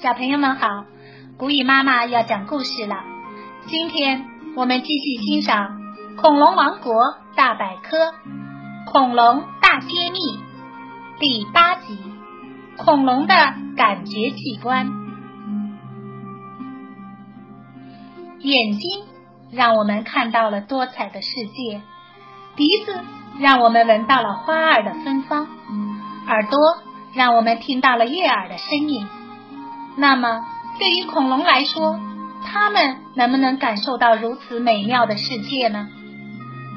小朋友们好，古语妈妈要讲故事了。今天我们继续欣赏《恐龙王国大百科：恐龙大揭秘》第八集《恐龙的感觉器官》。眼睛让我们看到了多彩的世界，鼻子让我们闻到了花儿的芬芳，耳朵让我们听到了悦耳的声音。那么，对于恐龙来说，它们能不能感受到如此美妙的世界呢？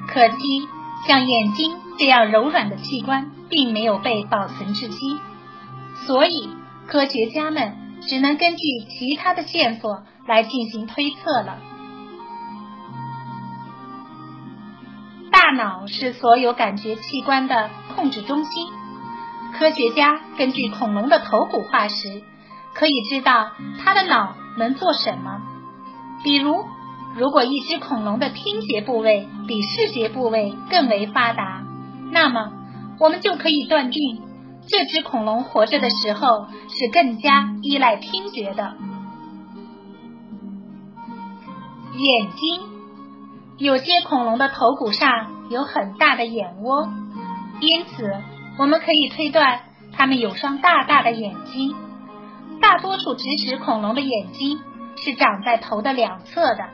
可惜，像眼睛这样柔软的器官并没有被保存至今，所以科学家们只能根据其他的线索来进行推测了。大脑是所有感觉器官的控制中心，科学家根据恐龙的头骨化石。可以知道它的脑能做什么。比如，如果一只恐龙的听觉部位比视觉部位更为发达，那么我们就可以断定这只恐龙活着的时候是更加依赖听觉的。眼睛，有些恐龙的头骨上有很大的眼窝，因此我们可以推断它们有双大大的眼睛。大多数植食恐龙的眼睛是长在头的两侧的，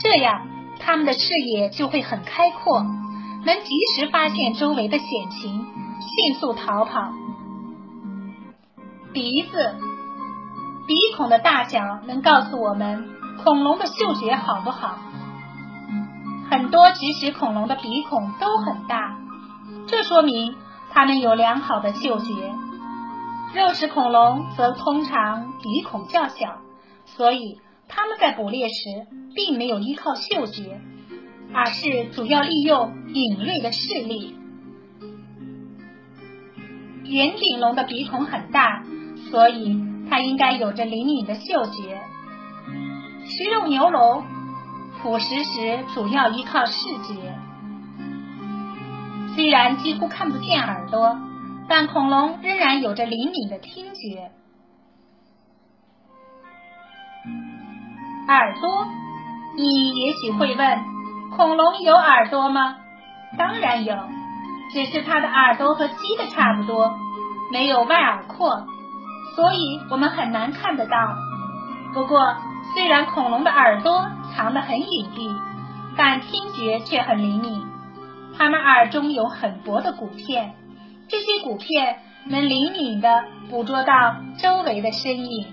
这样它们的视野就会很开阔，能及时发现周围的险情，迅速逃跑。鼻子，鼻孔的大小能告诉我们恐龙的嗅觉好不好。很多植食恐龙的鼻孔都很大，这说明它们有良好的嗅觉。肉食恐龙则通常鼻孔较小，所以它们在捕猎时并没有依靠嗅觉，而是主要利用敏锐的视力。圆顶龙的鼻孔很大，所以它应该有着灵敏的嗅觉。食肉牛龙捕食时主要依靠视觉，虽然几乎看不见耳朵。但恐龙仍然有着灵敏的听觉。耳朵，你也许会问，恐龙有耳朵吗？当然有，只是它的耳朵和鸡的差不多，没有外耳廓，所以我们很难看得到。不过，虽然恐龙的耳朵藏得很隐蔽，但听觉却很灵敏，它们耳中有很薄的骨片。这些骨片能灵敏地捕捉到周围的身影。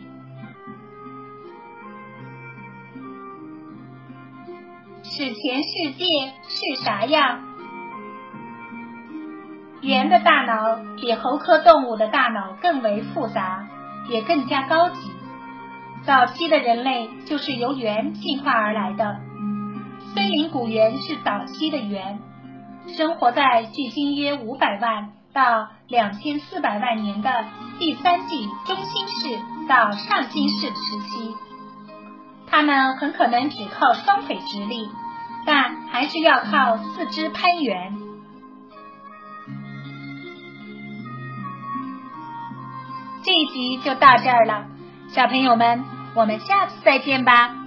史前世界是啥样？猿的大脑比猴科动物的大脑更为复杂，也更加高级。早期的人类就是由猿进化而来的。森林古猿是早期的猿，生活在距今约五百万。到两千四百万年的第三纪中新世到上新世时期，它们很可能只靠双腿直立，但还是要靠四肢攀援。这一集就到这儿了，小朋友们，我们下次再见吧。